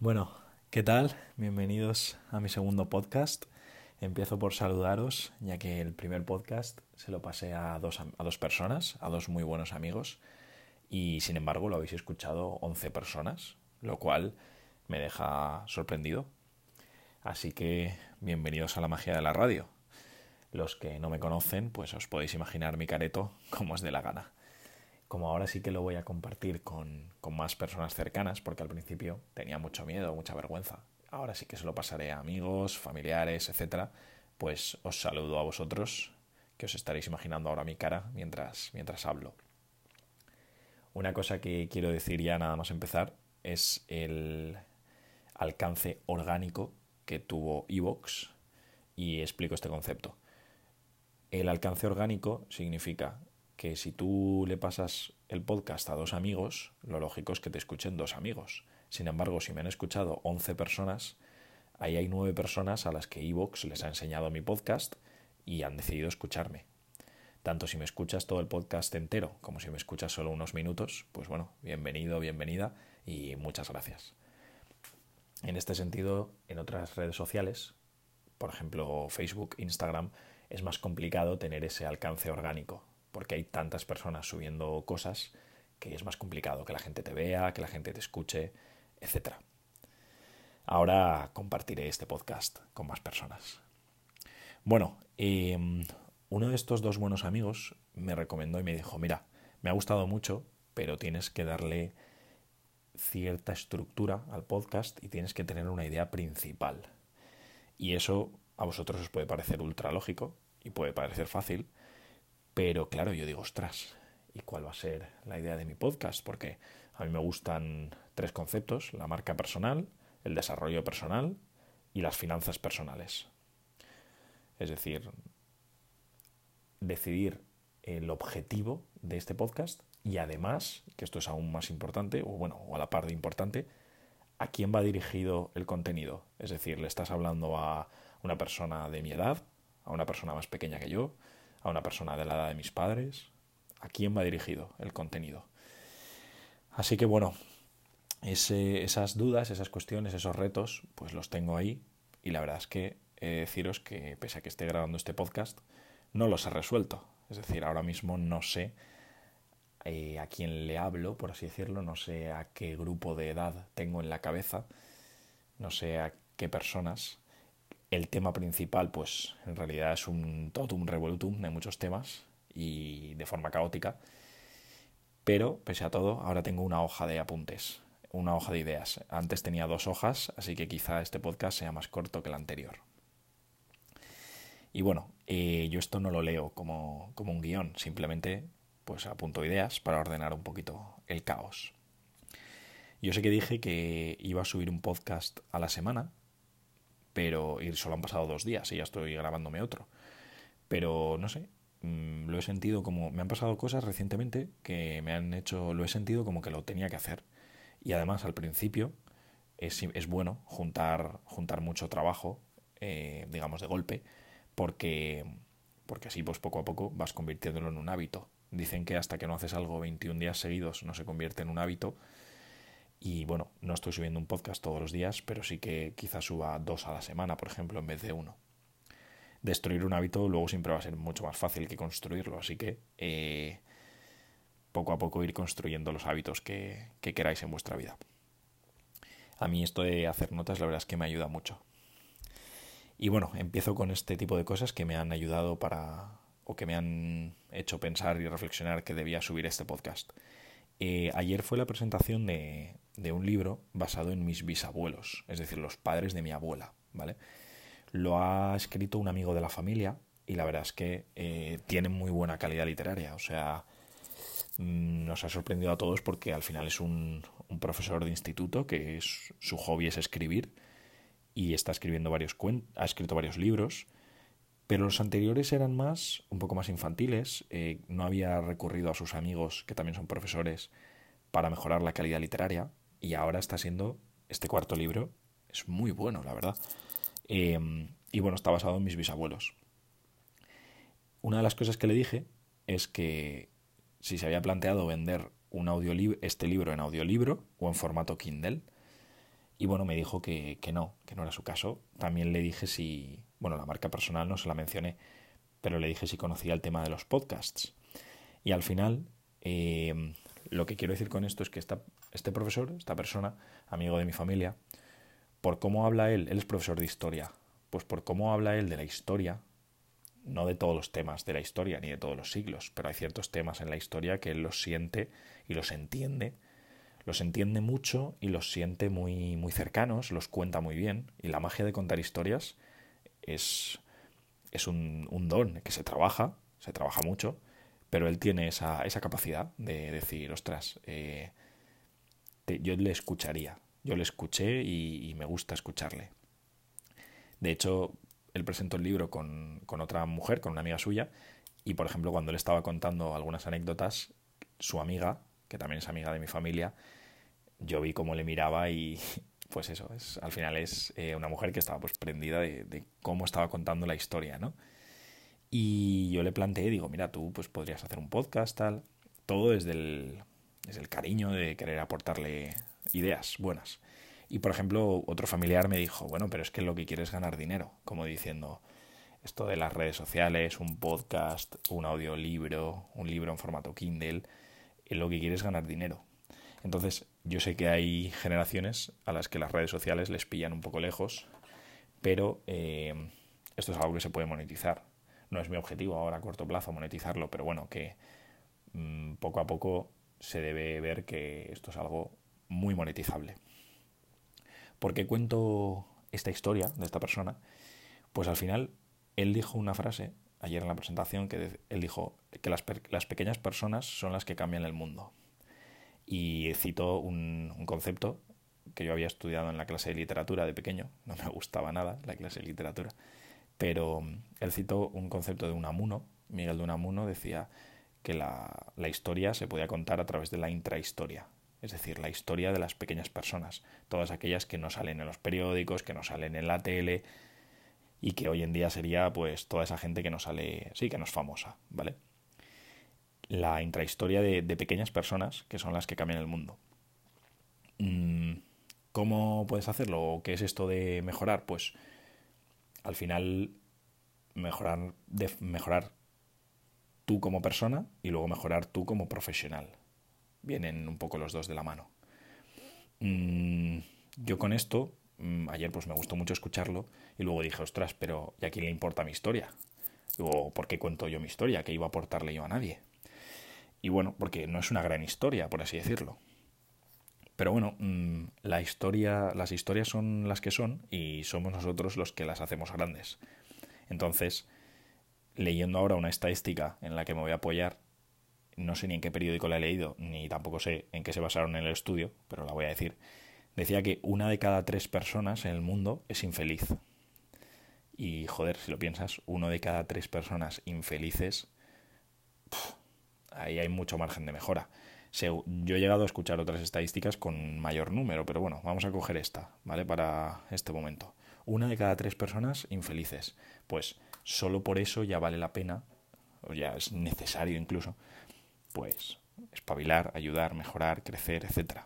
Bueno, ¿qué tal? Bienvenidos a mi segundo podcast. Empiezo por saludaros, ya que el primer podcast se lo pasé a dos, a dos personas, a dos muy buenos amigos, y sin embargo lo habéis escuchado 11 personas, lo cual me deja sorprendido. Así que bienvenidos a la magia de la radio. Los que no me conocen, pues os podéis imaginar mi careto como os dé la gana como ahora sí que lo voy a compartir con, más personas cercanas, porque al principio tenía mucho miedo, mucha vergüenza. Ahora sí que se lo pasaré a amigos, familiares, etcétera. Pues os saludo a vosotros, que os estaréis imaginando ahora mi cara mientras, mientras hablo. Una cosa que quiero decir ya nada más empezar es el alcance orgánico que tuvo Evox y explico este concepto. El alcance orgánico significa que si tú le pasas el podcast a dos amigos, lo lógico es que te escuchen dos amigos. Sin embargo, si me han escuchado 11 personas, ahí hay nueve personas a las que Evox les ha enseñado mi podcast y han decidido escucharme. Tanto si me escuchas todo el podcast entero como si me escuchas solo unos minutos, pues bueno, bienvenido, bienvenida y muchas gracias. En este sentido, en otras redes sociales, por ejemplo Facebook, Instagram, es más complicado tener ese alcance orgánico porque hay tantas personas subiendo cosas que es más complicado que la gente te vea, que la gente te escuche, etc. Ahora compartiré este podcast con más personas. Bueno, em, uno de estos dos buenos amigos me recomendó y me dijo, mira, me ha gustado mucho, pero tienes que darle cierta estructura al podcast y tienes que tener una idea principal. Y eso a vosotros os puede parecer ultra lógico y puede parecer fácil, pero claro, yo digo, ostras, ¿y cuál va a ser la idea de mi podcast? Porque a mí me gustan tres conceptos, la marca personal, el desarrollo personal y las finanzas personales. Es decir, decidir el objetivo de este podcast y además, que esto es aún más importante, o bueno, o a la par de importante, a quién va dirigido el contenido. Es decir, le estás hablando a una persona de mi edad, a una persona más pequeña que yo, a una persona de la edad de mis padres, a quién va dirigido el contenido. Así que bueno, esas dudas, esas cuestiones, esos retos, pues los tengo ahí y la verdad es que he de deciros que pese a que esté grabando este podcast, no los he resuelto. Es decir, ahora mismo no sé eh, a quién le hablo, por así decirlo, no sé a qué grupo de edad tengo en la cabeza, no sé a qué personas el tema principal, pues en realidad es un totum revolutum de muchos temas y de forma caótica. Pero, pese a todo, ahora tengo una hoja de apuntes, una hoja de ideas. Antes tenía dos hojas, así que quizá este podcast sea más corto que el anterior. Y bueno, eh, yo esto no lo leo como, como un guion, simplemente pues apunto ideas para ordenar un poquito el caos. Yo sé que dije que iba a subir un podcast a la semana, pero y solo han pasado dos días y ya estoy grabándome otro. Pero no sé, mm, lo he sentido como me han pasado cosas recientemente que me han hecho lo he sentido como que lo tenía que hacer y además al principio es, es bueno juntar juntar mucho trabajo eh, digamos de golpe porque porque así pues poco a poco vas convirtiéndolo en un hábito dicen que hasta que no haces algo 21 días seguidos no se convierte en un hábito y bueno, no estoy subiendo un podcast todos los días, pero sí que quizás suba dos a la semana, por ejemplo, en vez de uno. Destruir un hábito luego siempre va a ser mucho más fácil que construirlo, así que eh, poco a poco ir construyendo los hábitos que, que queráis en vuestra vida. A mí esto de hacer notas la verdad es que me ayuda mucho. Y bueno, empiezo con este tipo de cosas que me han ayudado para o que me han hecho pensar y reflexionar que debía subir este podcast. Eh, ayer fue la presentación de, de, un libro basado en mis bisabuelos, es decir, los padres de mi abuela, ¿vale? Lo ha escrito un amigo de la familia y la verdad es que eh, tiene muy buena calidad literaria, o sea, mm, nos ha sorprendido a todos porque al final es un, profesor de instituto que su hobby es escribir y está escribiendo varios ha escrito varios libros pero los anteriores eran más, un poco más infantiles, eh, no había recurrido a sus amigos, que también son profesores, para mejorar la calidad literaria, y ahora está siendo, este cuarto libro, es muy bueno, la verdad. Em, y bueno, está basado en mis bisabuelos. Una de las cosas que le dije es que si se había planteado vender un este libro en audiolibro o en formato Kindle, Y bueno, me dijo que, que no, que no era su caso. También le dije si, bueno, la marca personal no se la mencioné, pero le dije si conocía el tema de los podcasts. Y al final, eh, lo que quiero decir con esto es que esta, este profesor, esta persona, amigo de mi familia, por cómo habla él, él es profesor de historia, pues por cómo habla él de la historia, no de todos los temas de la historia ni de todos los siglos, pero hay ciertos temas en la historia que él los siente y los entiende, los entiende mucho y los siente muy, muy cercanos, los cuenta muy bien, y la magia de contar historias es, es un, un don que se trabaja, se trabaja mucho, pero él tiene esa, esa capacidad de decir, ostras, eh, yo le escucharía, yo le escuché y, me gusta escucharle. De hecho, él presentó el libro con, con otra mujer, con una amiga suya, y por ejemplo, cuando él estaba contando algunas anécdotas, su amiga, que también es amiga de mi familia, yo vi cómo le miraba y pues eso, es, al final es eh, una mujer que estaba pues prendida de, de, cómo estaba contando la historia, ¿no? Y yo le planteé, digo, mira, tú pues podrías hacer un podcast, tal. Todo desde el, desde el cariño de querer aportarle ideas buenas. Y por ejemplo, otro familiar me dijo, bueno, pero es que lo que quieres es ganar dinero, como diciendo, esto de las redes sociales, un podcast, un audiolibro, un libro en formato Kindle, eh, lo que quieres es ganar dinero. Entonces, yo sé que hay generaciones a las que las redes sociales les pillan un poco lejos, pero eh, esto es algo que se puede monetizar. No es mi objetivo ahora a corto plazo monetizarlo, pero bueno, que mmm, poco a poco se debe ver que esto es algo muy monetizable. ¿Por qué cuento esta historia de esta persona? Pues al final él dijo una frase ayer en la presentación que él dijo que las, pequeñas personas son las que cambian el mundo. Y citó un, un concepto que yo había estudiado en la clase de literatura de pequeño, no me gustaba nada la clase de literatura, pero mm, él citó un concepto de Unamuno, Miguel de Unamuno decía que la, la historia se podía contar a través de la intrahistoria, es decir, la historia de las pequeñas personas, todas aquellas que no salen en los periódicos, que no salen en la tele y que hoy en día sería pues toda esa gente que no sale, sí, que no es famosa, ¿vale? La intrahistoria de, de pequeñas personas que son las que cambian el mundo. Mm, ¿Cómo puedes hacerlo? ¿Qué es esto de mejorar? Pues al final mejorar, mejorar tú como persona y luego mejorar tú como profesional. Vienen un poco los dos de la mano. Mm, yo con esto, mm, ayer pues me gustó mucho escucharlo y luego dije, ostras, pero ¿y a quién le importa mi historia? Digo, ¿por qué cuento yo mi historia? ¿Qué iba a aportarle yo a nadie? Y bueno, porque no es una gran historia, por así decirlo. Pero bueno, mm, la historia, las historias son las que son y somos nosotros los que las hacemos grandes. Entonces, leyendo ahora una estadística en la que me voy a apoyar, no sé ni en qué periódico la he leído, ni tampoco sé en qué se basaron en el estudio, pero la voy a decir, decía que una de cada tres personas en el mundo es infeliz. Y joder, si lo piensas, uno de cada tres personas infelices, ahí hay mucho margen de mejora. Yo he llegado a escuchar otras estadísticas con mayor número, pero bueno, vamos a coger esta, ¿vale? Para este momento. Una de cada tres personas infelices. Pues solo por eso ya vale la pena, o ya es necesario incluso, pues espabilar, ayudar, mejorar, crecer, etc.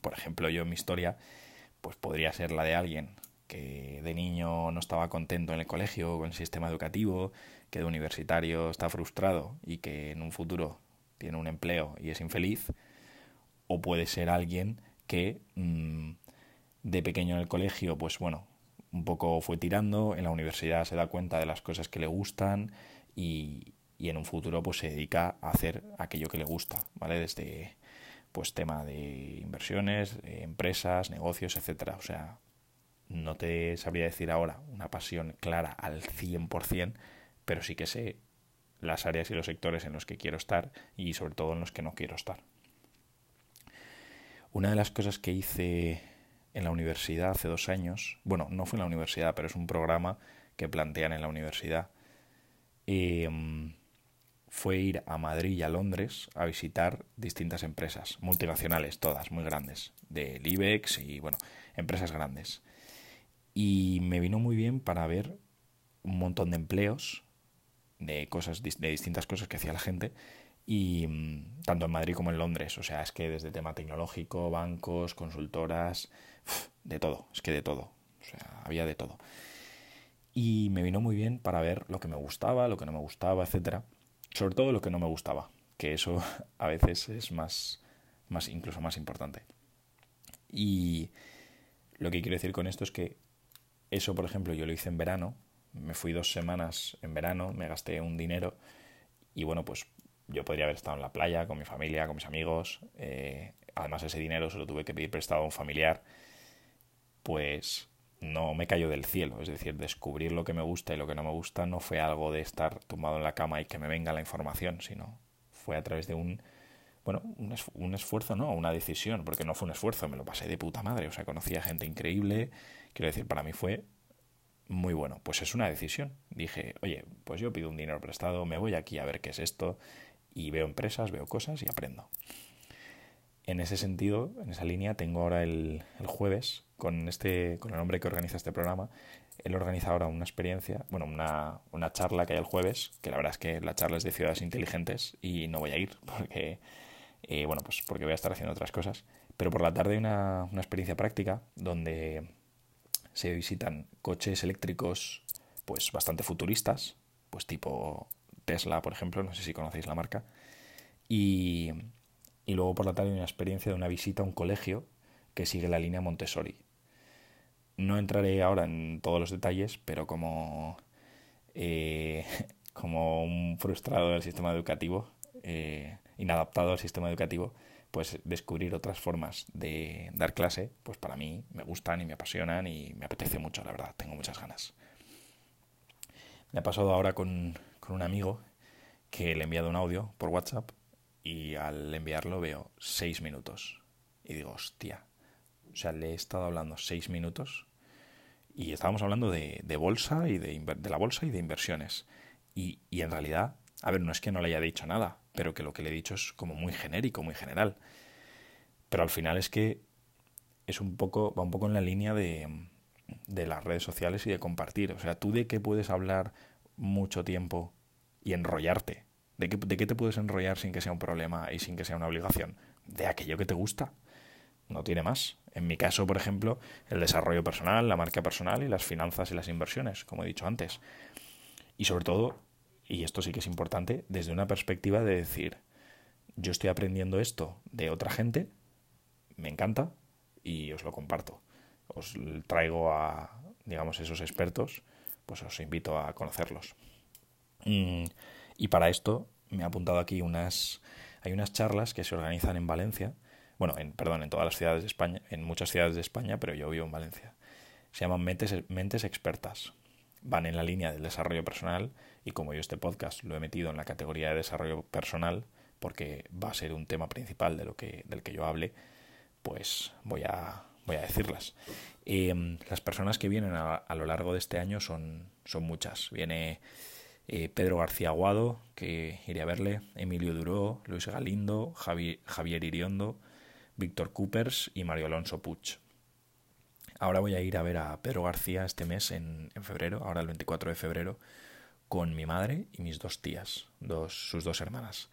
Por ejemplo, yo en mi historia, pues podría ser la de alguien que de niño no estaba contento en el colegio, con el sistema educativo, que de universitario está frustrado y que en un futuro tiene un empleo y es infeliz, o puede ser alguien que mmm, de pequeño en el colegio, pues bueno, un poco fue tirando, en la universidad se da cuenta de las cosas que le gustan y, y en un futuro pues se dedica a hacer aquello que le gusta, ¿vale? Desde pues tema de inversiones, empresas, negocios, etcétera. O sea, no te sabría decir ahora una pasión clara al 100%, pero sí que sé las áreas y los sectores en los que quiero estar y sobre todo en los que no quiero estar. Una de las cosas que hice en la universidad hace dos años, bueno, no fue en la universidad, pero es un programa que plantean en la universidad, eh, fue ir a Madrid y a Londres a visitar distintas empresas, multinacionales, todas muy grandes, del IBEX y, bueno, empresas grandes. Y me vino muy bien para ver un montón de empleos de cosas de distintas cosas que hacía la gente y mm, tanto en Madrid como en Londres. O sea, es que desde tema tecnológico, bancos, consultoras, de todo, es que de todo. O sea, había de todo. Y me vino muy bien para ver lo que me gustaba, lo que no me gustaba, etcétera. Sobre todo lo que no me gustaba, que eso a veces es más, más incluso más importante. Y lo que quiero decir con esto es que eso, por ejemplo, yo lo hice en verano, me fui dos semanas en verano, me gasté un dinero y bueno, pues yo podría haber estado en la playa con mi familia, con mis amigos. Eh, además ese dinero se lo tuve que pedir prestado a un familiar. Pues no me cayó del cielo. Es decir, descubrir lo que me gusta y lo que no me gusta no fue algo de estar tumbado en la cama y que me venga la información, sino fue a través de un, bueno, un, esfuerzo, no, una decisión, porque no fue un esfuerzo, me lo pasé de puta madre. O sea, conocí a gente increíble. Quiero decir, para mí fue muy bueno. Pues es una decisión. Dije, oye, pues yo pido un dinero prestado, me voy aquí a ver qué es esto y veo empresas, veo cosas y aprendo. En ese sentido, en esa línea, tengo ahora el, jueves con este, con el hombre que organiza este programa. Él organiza ahora una experiencia, bueno, una, una charla que hay el jueves, que la verdad es que la charla es de ciudades inteligentes y no voy a ir porque, eh, bueno, pues porque voy a estar haciendo otras cosas. Pero por la tarde hay una, una experiencia práctica donde se visitan coches eléctricos pues bastante futuristas, pues tipo Tesla, por ejemplo, no sé si conocéis la marca. Y, y luego por la tarde una experiencia de una visita a un colegio que sigue la línea Montessori. No entraré ahora en todos los detalles, pero como, eh, como un frustrado del sistema educativo, eh, inadaptado al sistema educativo, pues descubrir otras formas de dar clase, pues para mí me gustan y me apasionan y me apetece mucho, la verdad, tengo muchas ganas. Me ha pasado ahora con, con un amigo que le he enviado un audio por WhatsApp y al enviarlo veo seis minutos. Y digo, hostia. O sea, le he estado hablando seis minutos y estábamos hablando de, de bolsa y de, de, la bolsa y de inversiones. Y, y en realidad, a ver, no es que no le haya dicho nada, pero que lo que le he dicho es como muy genérico, muy general. Pero al final es que es un poco, va un poco en la línea de, de las redes sociales y de compartir. O sea, tú de qué puedes hablar mucho tiempo y enrollarte. ¿De qué, ¿De qué te puedes enrollar sin que sea un problema y sin que sea una obligación? De aquello que te gusta. No tiene más. En mi caso, por ejemplo, el desarrollo personal, la marca personal y las finanzas y las inversiones, como he dicho antes. Y sobre todo, y esto sí que es importante, desde una perspectiva de decir, yo estoy aprendiendo esto de otra gente, me encanta y os lo comparto. Os traigo a, digamos, esos expertos pues os invito a conocerlos. Mm, y para esto me he apuntado aquí unas... Hay unas charlas que se organizan en Valencia, bueno, en, perdón, en todas las ciudades de España, en muchas ciudades de España, pero yo vivo en Valencia. Se llaman Mentes, Mentes Expertas. Van en la línea del desarrollo personal y como yo este podcast lo he metido en la categoría de desarrollo personal, porque va a ser un tema principal de lo que, del que yo hable, pues voy a, voy a decirlas. Em, las personas que vienen a, lo largo de este año son, son muchas. Viene eh, Pedro García Aguado, que iré a verle, Emilio Duró, Luis Galindo, Javier Iriondo, Víctor Coopers y Mario Alonso Puch. Ahora voy a ir a ver a Pedro García este mes, en, febrero, ahora el 24 de febrero, con mi madre y mis dos tías, sus dos hermanas.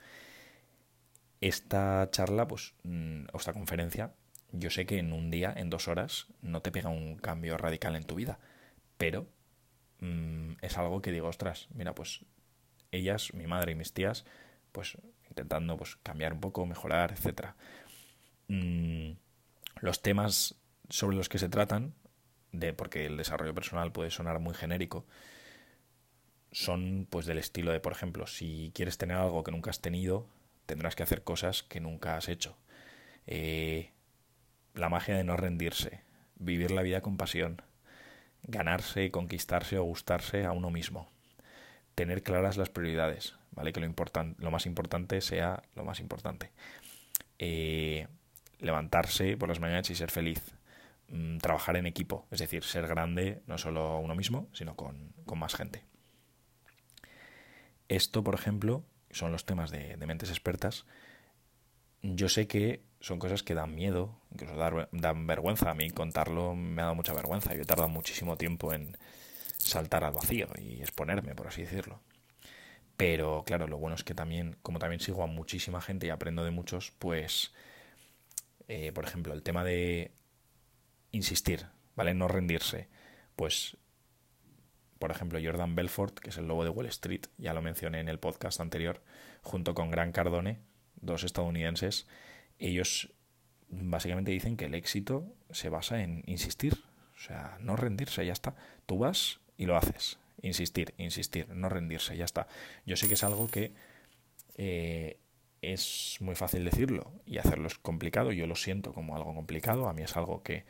Esta charla, pues, mm, o esta conferencia, yo sé que en un día, en dos horas, no te pega un cambio radical en tu vida, pero mmm, es algo que digo, ostras, mira, pues ellas, mi madre y mis tías, pues intentando pues cambiar un poco, mejorar, etcétera. Mm, los temas sobre los que se tratan, de porque el desarrollo personal puede sonar muy genérico, son pues del estilo de, por ejemplo, si quieres tener algo que nunca has tenido, tendrás que hacer cosas que nunca has hecho. Eh, la magia de no rendirse, vivir la vida con pasión, ganarse, conquistarse o gustarse a uno mismo, tener claras las prioridades, ¿vale? Que lo, lo más importante sea lo más importante. Eh, levantarse por las mañanas y ser feliz. Mm, trabajar en equipo, es decir, ser grande no solo uno mismo, sino con, con más gente. Esto, por ejemplo, son los temas de, de mentes expertas. Yo sé que son cosas que dan miedo, incluso dan vergüenza. A mí contarlo me ha dado mucha vergüenza. Yo he tardado muchísimo tiempo en saltar al vacío y exponerme, por así decirlo. Pero claro, lo bueno es que también, como también sigo a muchísima gente y aprendo de muchos, pues, eh, por ejemplo, el tema de insistir, ¿vale? No rendirse. Pues, por ejemplo, Jordan Belfort, que es el lobo de Wall Street, ya lo mencioné en el podcast anterior, junto con Gran Cardone, dos estadounidenses, ellos básicamente dicen que el éxito se basa en insistir, o sea, no rendirse, ya está. Tú vas y lo haces. Insistir, insistir, no rendirse, ya está. Yo sé que es algo que eh, es muy fácil decirlo y hacerlo es complicado. Yo lo siento como algo complicado. A mí es algo que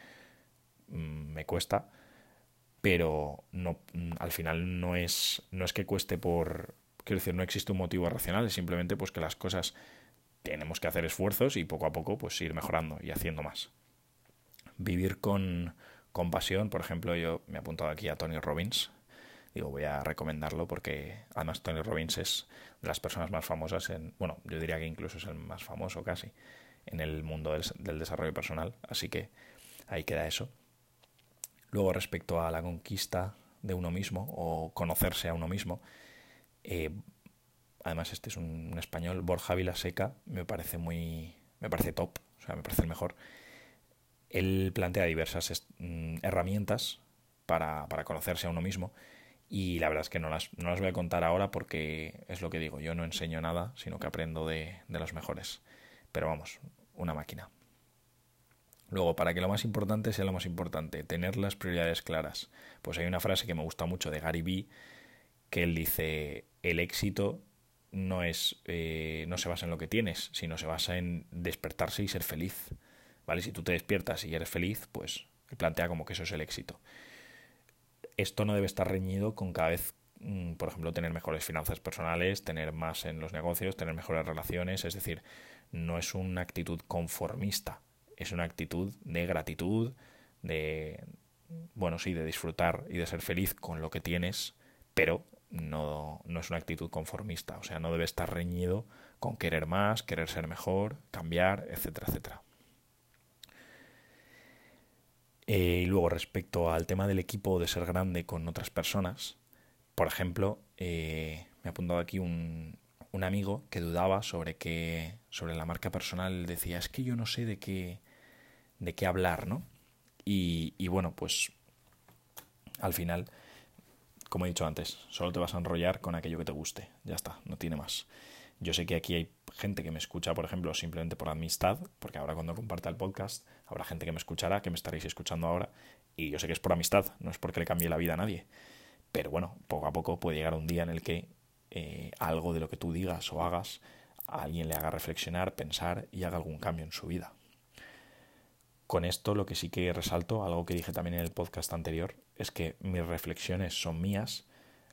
mm, me cuesta, pero no, al final no es, no es que cueste por... Quiero decir, no existe un motivo racional, es simplemente pues que las cosas tenemos que hacer esfuerzos y poco a poco pues ir mejorando y haciendo más. Vivir con, compasión, por ejemplo, yo me he apuntado aquí a Tony Robbins. Digo, voy a recomendarlo porque además Tony Robbins es de las personas más famosas en, bueno, yo diría que incluso es el más famoso casi en el mundo del, desarrollo personal, así que ahí queda eso. Luego respecto a la conquista de uno mismo o conocerse a uno mismo, eh, además este es un, español, Borja Vilaseca, me parece muy, me parece top, o sea, me parece el mejor. Él plantea diversas mm, herramientas para, para, conocerse a uno mismo y la verdad es que no las, no las voy a contar ahora porque es lo que digo, yo no enseño nada, sino que aprendo de, de los mejores. Pero vamos, una máquina. Luego, para que lo más importante sea lo más importante, tener las prioridades claras. Pues hay una frase que me gusta mucho de Gary Vee, que él dice, el éxito no es eh, no se basa en lo que tienes, sino se basa en despertarse y ser feliz. ¿Vale? Si tú te despiertas y eres feliz, pues plantea como que eso es el éxito. Esto no debe estar reñido con cada vez, mm, por ejemplo, tener mejores finanzas personales, tener más en los negocios, tener mejores relaciones, es decir, no es una actitud conformista, es una actitud de gratitud, de, bueno, sí, de disfrutar y de ser feliz con lo que tienes, pero no, no es una actitud conformista, o sea, no debe estar reñido con querer más, querer ser mejor, cambiar, etcétera, etcétera. Eh, y luego, respecto al tema del equipo de ser grande con otras personas, por ejemplo, eh, me ha apuntado aquí un, un, amigo que dudaba sobre que, sobre la marca personal, decía, es que yo no sé de qué, de qué hablar, ¿no? Y, y bueno, pues al final como he dicho antes, solo te vas a enrollar con aquello que te guste. Ya está, no tiene más. Yo sé que aquí hay gente que me escucha, por ejemplo, simplemente por amistad, porque ahora cuando comparta el podcast habrá gente que me escuchará, que me estaréis escuchando ahora, y yo sé que es por amistad, no es porque le cambie la vida a nadie. Pero bueno, poco a poco puede llegar un día en el que eh, algo de lo que tú digas o hagas a alguien le haga reflexionar, pensar y haga algún cambio en su vida. Con esto lo que sí que resalto, algo que dije también en el podcast anterior, es que mis reflexiones son mías,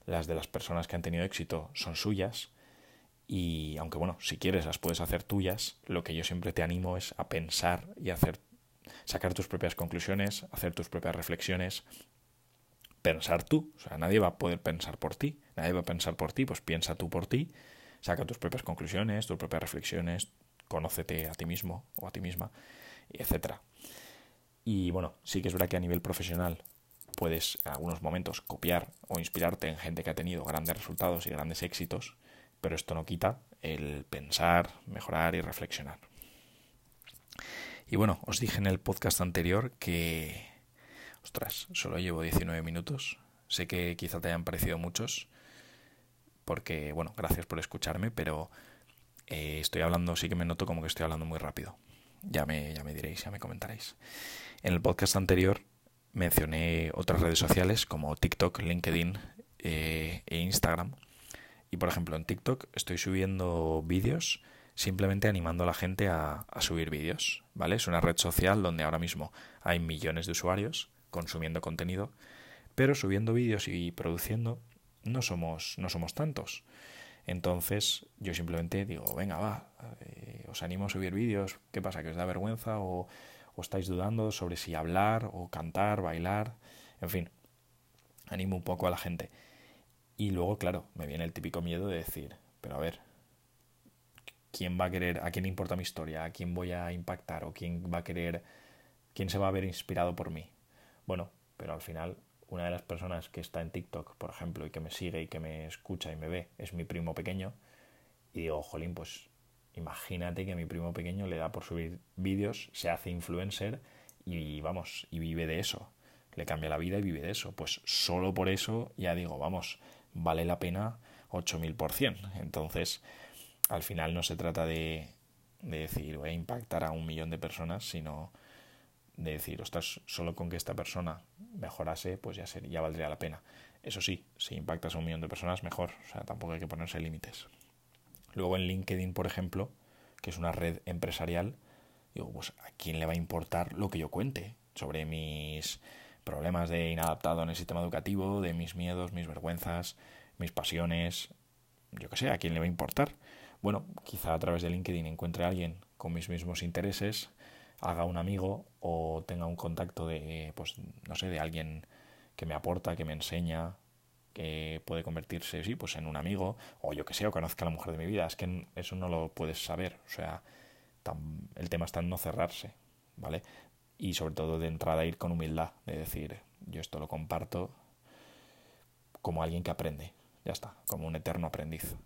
las de las personas que han tenido éxito son suyas, y aunque bueno, si quieres las puedes hacer tuyas, lo que yo siempre te animo es a pensar y hacer sacar tus propias conclusiones, hacer tus propias reflexiones, pensar tú, o sea, nadie va a poder pensar por ti, nadie va a pensar por ti, pues piensa tú por ti, saca tus propias conclusiones, tus propias reflexiones, conócete a ti mismo o a ti misma etcétera. Y bueno, sí que es verdad que a nivel profesional puedes en algunos momentos copiar o inspirarte en gente que ha tenido grandes resultados y grandes éxitos, pero esto no quita el pensar, mejorar y reflexionar. Y bueno, os dije en el podcast anterior que, ostras, solo llevo 19 minutos. Sé que quizá te hayan parecido muchos, porque, bueno, gracias por escucharme, pero eh, estoy hablando, sí que me noto como que estoy hablando muy rápido. Ya me, ya me diréis, ya me comentaréis. En el podcast anterior mencioné otras redes sociales como TikTok, LinkedIn eh, e Instagram. Y por ejemplo, en TikTok estoy subiendo vídeos simplemente animando a la gente a, a subir vídeos, ¿vale? Es una red social donde ahora mismo hay millones de usuarios consumiendo contenido, pero subiendo vídeos y produciendo no somos, no somos tantos. Entonces yo simplemente digo, venga, va, eh, os animo a subir vídeos, ¿qué pasa? ¿Que os da vergüenza o, estáis dudando sobre si hablar o cantar, bailar? En fin, animo un poco a la gente. Y luego, claro, me viene el típico miedo de decir, pero a ver, ¿quién va a querer, a quién importa mi historia, a quién voy a impactar o quién va a querer, quién se va a ver inspirado por mí? Bueno, pero al final una de las personas que está en TikTok, por ejemplo, y que me sigue y que me escucha y me ve, es mi primo pequeño, y digo, jolín, pues imagínate que mi primo pequeño le da por subir vídeos, se hace influencer y vamos, y vive de eso. Le cambia la vida y vive de eso. Pues solo por eso ya digo, vamos, vale la pena 8000%. Entonces, al final no se trata de, de decir voy a impactar a un millón de personas, sino de decir, ostras, solo con que esta persona mejorase, pues ya, sería, ya valdría la pena. Eso sí, si impactas a un millón de personas, mejor. O sea, tampoco hay que ponerse límites. Luego en LinkedIn, por ejemplo, que es una red empresarial, digo, pues a quién le va a importar lo que yo cuente sobre mis problemas de inadaptado en el sistema educativo, de mis miedos, mis vergüenzas, mis pasiones, yo qué sé, a quién le va a importar. Bueno, quizá a través de LinkedIn encuentre a alguien con mis mismos intereses, haga un amigo o tenga un contacto de, pues, no sé, de alguien que me aporta, que me enseña, que puede convertirse, sí, pues en un amigo, o yo que sé, o conozca a la mujer de mi vida. Es que eso no lo puedes saber. O sea, el tema está en no cerrarse, ¿vale? Y sobre todo de entrada ir con humildad, de decir, yo esto lo comparto como alguien que aprende, ya está, como un eterno aprendiz.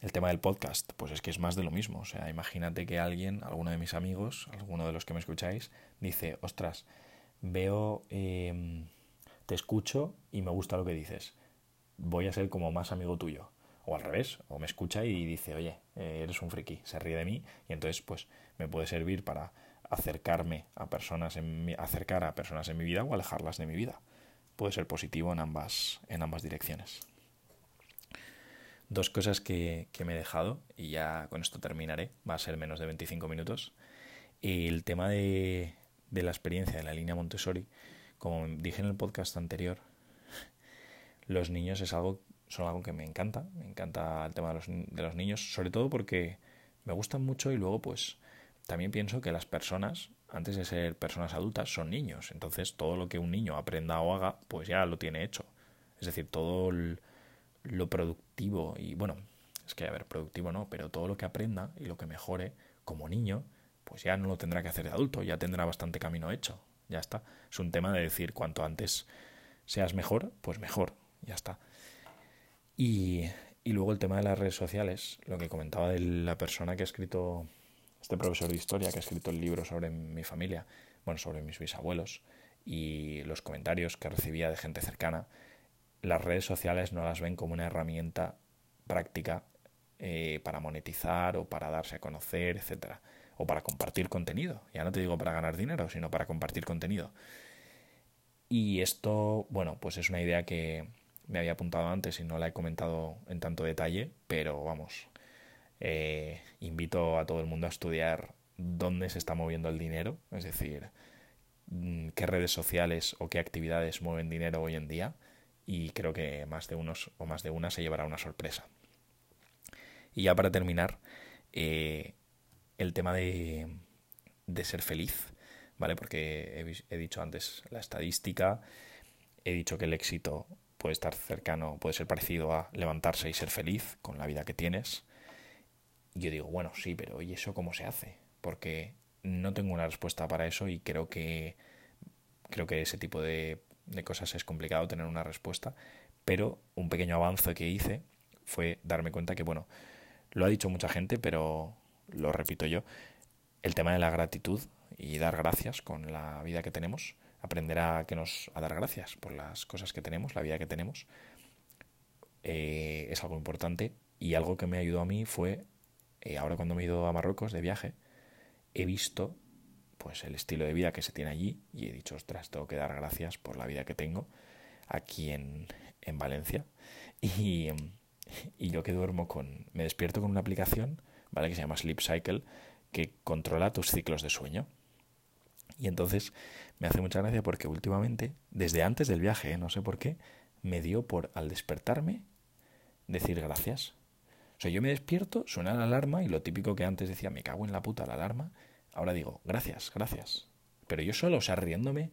El tema del podcast, pues es que es más de lo mismo. O sea, imagínate que alguien, alguno de mis amigos, alguno de los que me escucháis, dice, ostras, veo... Eh, te escucho y me gusta lo que dices. Voy a ser como más amigo tuyo. O al revés, o me escucha y dice, oye, eh, eres un friki, se ríe de mí y entonces pues me puede servir para acercarme a personas en mi, acercar a personas en mi vida o alejarlas de mi vida. Puede ser positivo en ambas, en ambas direcciones. Dos cosas que, me he dejado, y ya con esto terminaré, va a ser menos de 25 minutos. El tema de la experiencia de la línea Montessori como dije en el podcast anterior, los niños es algo, son algo que me encanta. Me encanta el tema de los, de los niños, sobre todo porque me gustan mucho y luego pues también pienso que las personas, antes de ser personas adultas, son niños. Entonces todo lo que un niño aprenda o haga, pues ya lo tiene hecho. Es decir, todo lo productivo y bueno, es que a ver, productivo no, pero todo lo que aprenda y lo que mejore como niño, pues ya no lo tendrá que hacer de adulto, ya tendrá bastante camino hecho. Ya está. Es un tema de decir cuanto antes seas mejor, pues mejor. Ya está. Y, y luego el tema de las redes sociales, lo que comentaba de la persona que ha escrito, este profesor de historia que ha escrito el libro sobre mi familia, bueno, sobre mis bisabuelos, y los comentarios que recibía de gente cercana, las redes sociales no las ven como una herramienta práctica eh, para monetizar o para darse a conocer, etcétera o para compartir contenido. Ya no te digo para ganar dinero, sino para compartir contenido. Y esto, bueno, pues es una idea que me había apuntado antes y no la he comentado en tanto detalle, pero vamos, eh, invito a todo el mundo a estudiar dónde se está moviendo el dinero, es decir, mm, qué redes sociales o qué actividades mueven dinero hoy en día y creo que más de unos o más de una se llevará una sorpresa. Y ya para terminar, eh, el tema de, de ser feliz, ¿vale? Porque he, dicho antes la estadística, he dicho que el éxito puede estar cercano, puede ser parecido a levantarse y ser feliz con la vida que tienes. Y yo digo, bueno, sí, pero ¿y eso cómo se hace? Porque no tengo una respuesta para eso y creo que creo que ese tipo de, de cosas es complicado tener una respuesta. Pero un pequeño avance que hice fue darme cuenta que, bueno, lo ha dicho mucha gente, pero lo repito yo, el tema de la gratitud y dar gracias con la vida que tenemos, aprender a, que nos, a dar gracias por las cosas que tenemos, la vida que tenemos, eh, es algo importante y algo que me ayudó a mí fue, eh, ahora cuando me he ido a Marruecos de viaje, he visto pues el estilo de vida que se tiene allí y he dicho, ostras, tengo que dar gracias por la vida que tengo aquí en, en Valencia y, y yo que duermo con, me despierto con una aplicación ¿vale? Que se llama Sleep Cycle, que controla tus ciclos de sueño. Y entonces me hace mucha gracia porque últimamente, desde antes del viaje, ¿eh? no sé por qué, me dio por al despertarme decir gracias. O sea, yo me despierto, suena la alarma y lo típico que antes decía, me cago en la puta la alarma, ahora digo, gracias, gracias. Pero yo solo, o sea, riéndome,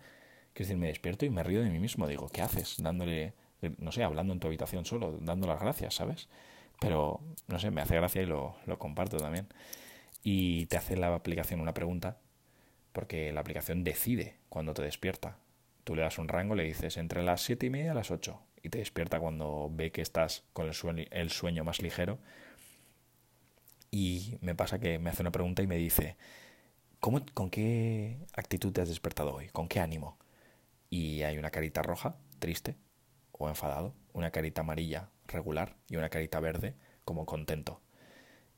que es decir, me despierto y me río de mí mismo. Digo, ¿qué haces? Dándole, no sé, hablando en tu habitación solo, dando las gracias, ¿sabes? Pero, no sé, me hace gracia y lo, lo comparto también. Y te hace la aplicación una pregunta, porque la aplicación decide cuando te despierta. Tú le das un rango, le dices entre las 7 y media y las 8 y te despierta cuando ve que estás con el sueño, el sueño más ligero. Y me pasa que me hace una pregunta y me dice, ¿Cómo, ¿con qué actitud te has despertado hoy? ¿Con qué ánimo? Y hay una carita roja, triste o enfadado, una carita amarilla, regular, y una carita verde, como contento.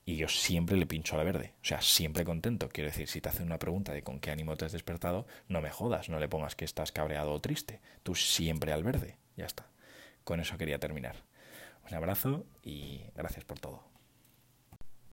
Y yo siempre le pincho a la verde, o sea, siempre contento. Quiero decir, si te hacen una pregunta de con qué ánimo te has despertado, no me jodas, no le pongas que estás cabreado o triste. Tú siempre al verde, ya está. Con eso quería terminar. Un abrazo y gracias por todo.